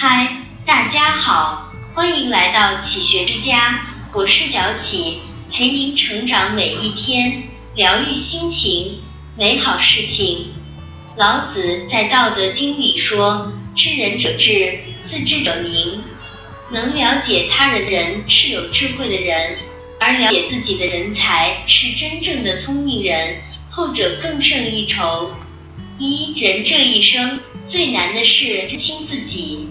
嗨，大家好，欢迎来到启学之家，我是小启，陪您成长每一天，疗愈心情，美好事情。老子在《道德经》里说：“知人者智，自知者明。”能了解他人的人是有智慧的人，而了解自己的人才是真正的聪明人，后者更胜一筹。一人这一生最难的是认清自己，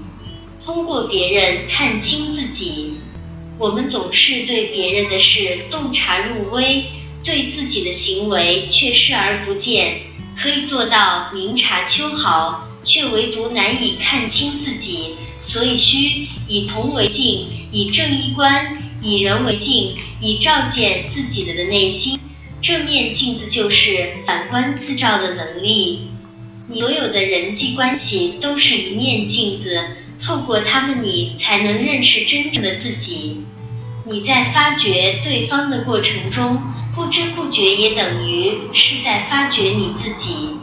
通过别人看清自己。我们总是对别人的事洞察入微，对自己的行为却视而不见。可以做到明察秋毫，却唯独难以看清自己。所以需以铜为镜，以正衣冠，以人为镜，以照见自己的的内心。这面镜子就是反观自照的能力。你所有的人际关系都是一面镜子，透过他们，你才能认识真正的自己。你在发掘对方的过程中，不知不觉也等于是在发掘你自己。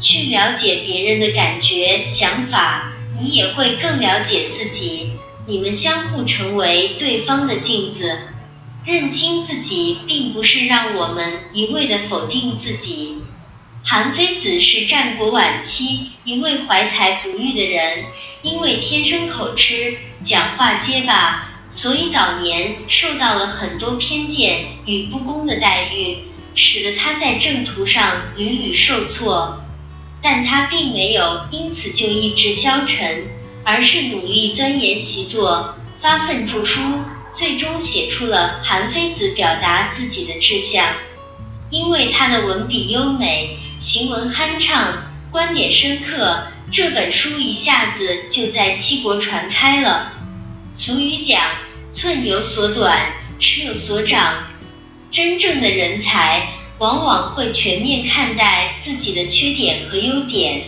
去了解别人的感觉、想法，你也会更了解自己。你们相互成为对方的镜子。认清自己，并不是让我们一味的否定自己。韩非子是战国晚期一位怀才不遇的人，因为天生口吃，讲话结巴，所以早年受到了很多偏见与不公的待遇，使得他在正途上屡屡受挫。但他并没有因此就意志消沉，而是努力钻研习作，发奋著书，最终写出了《韩非子》，表达自己的志向。因为他的文笔优美。行文酣畅，观点深刻，这本书一下子就在七国传开了。俗语讲，寸有所短，尺有所长。真正的人才，往往会全面看待自己的缺点和优点，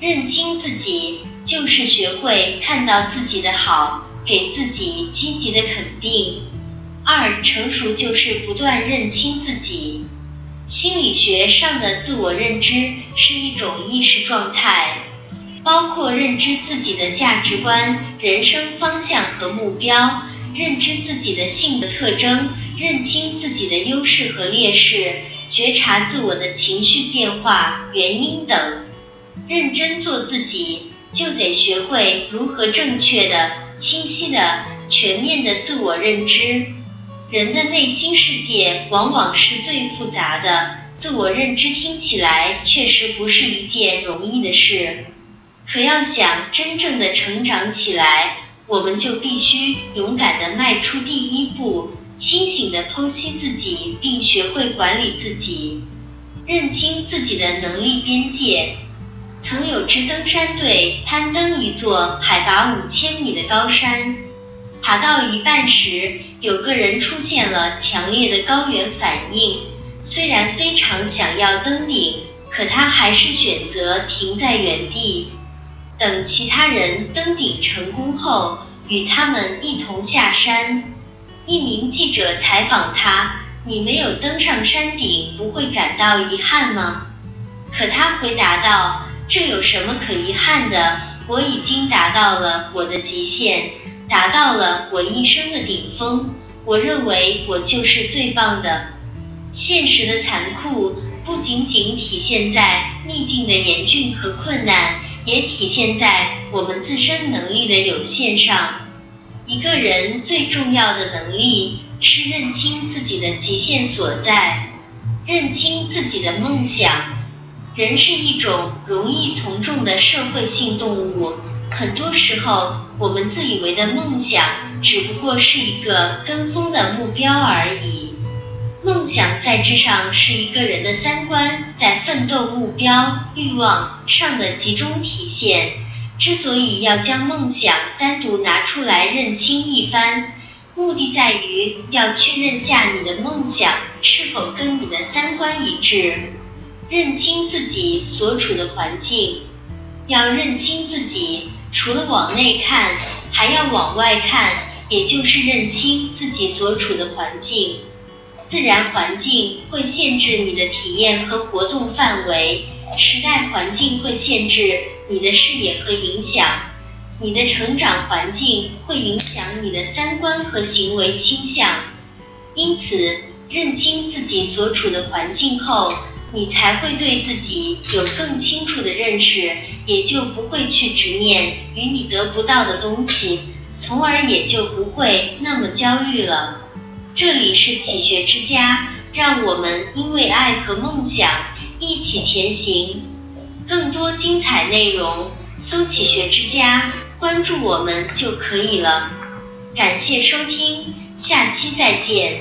认清自己，就是学会看到自己的好，给自己积极的肯定。二，成熟就是不断认清自己。心理学上的自我认知是一种意识状态，包括认知自己的价值观、人生方向和目标，认知自己的性格特征，认清自己的优势和劣势，觉察自我的情绪变化原因等。认真做自己，就得学会如何正确的、清晰的、全面的自我认知。人的内心世界往往是最复杂的，自我认知听起来确实不是一件容易的事。可要想真正的成长起来，我们就必须勇敢的迈出第一步，清醒的剖析自己，并学会管理自己，认清自己的能力边界。曾有支登山队攀登一座海拔五千米的高山。爬到一半时，有个人出现了强烈的高原反应。虽然非常想要登顶，可他还是选择停在原地，等其他人登顶成功后，与他们一同下山。一名记者采访他：“你没有登上山顶，不会感到遗憾吗？”可他回答道：“这有什么可遗憾的？我已经达到了我的极限。”达到了我一生的顶峰，我认为我就是最棒的。现实的残酷不仅仅体现在逆境的严峻和困难，也体现在我们自身能力的有限上。一个人最重要的能力是认清自己的极限所在，认清自己的梦想。人是一种容易从众的社会性动物。很多时候，我们自以为的梦想只不过是一个跟风的目标而已。梦想在之上是一个人的三观在奋斗目标、欲望上的集中体现。之所以要将梦想单独拿出来认清一番，目的在于要确认下你的梦想是否跟你的三观一致，认清自己所处的环境，要认清自己。除了往内看，还要往外看，也就是认清自己所处的环境。自然环境会限制你的体验和活动范围，时代环境会限制你的视野和影响。你的成长环境会影响你的三观和行为倾向，因此认清自己所处的环境后，你才会对自己有更清楚的认识，也就不会去执念与你得不到的东西，从而也就不会那么焦虑了。这里是启学之家，让我们因为爱和梦想一起前行。更多精彩内容，搜“启学之家”。关注我们就可以了，感谢收听，下期再见。